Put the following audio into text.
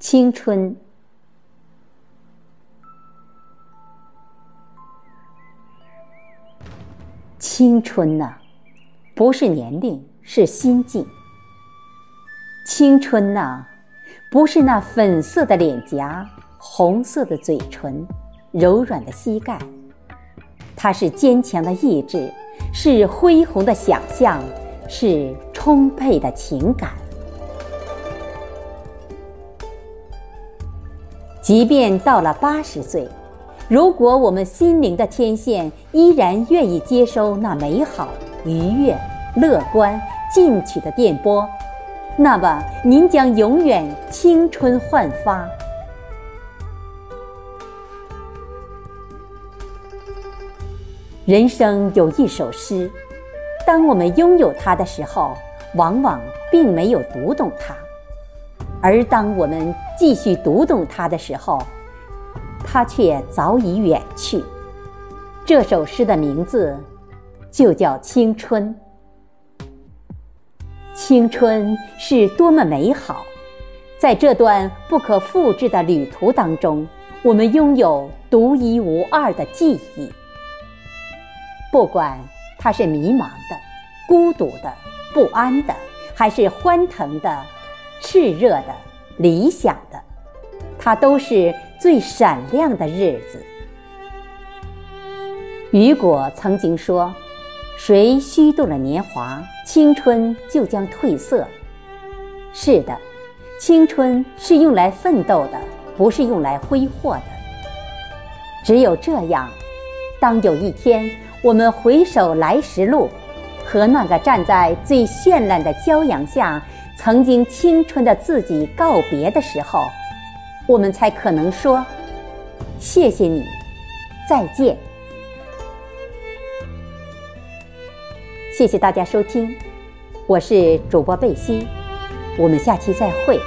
青春，青春呐，不是年龄，是心境。青春呐，不是那粉色的脸颊、红色的嘴唇、柔软的膝盖，它是坚强的意志，是恢宏的想象，是充沛的情感。即便到了八十岁，如果我们心灵的天线依然愿意接收那美好、愉悦、乐观、进取的电波，那么您将永远青春焕发。人生有一首诗，当我们拥有它的时候，往往并没有读懂它。而当我们继续读懂它的时候，它却早已远去。这首诗的名字就叫青春。青春是多么美好！在这段不可复制的旅途当中，我们拥有独一无二的记忆。不管它是迷茫的、孤独的、不安的，还是欢腾的。炽热的、理想的，它都是最闪亮的日子。雨果曾经说：“谁虚度了年华，青春就将褪色。”是的，青春是用来奋斗的，不是用来挥霍的。只有这样，当有一天我们回首来时路，和那个站在最绚烂的骄阳下。曾经青春的自己告别的时候，我们才可能说：“谢谢你，再见。”谢谢大家收听，我是主播贝西，我们下期再会。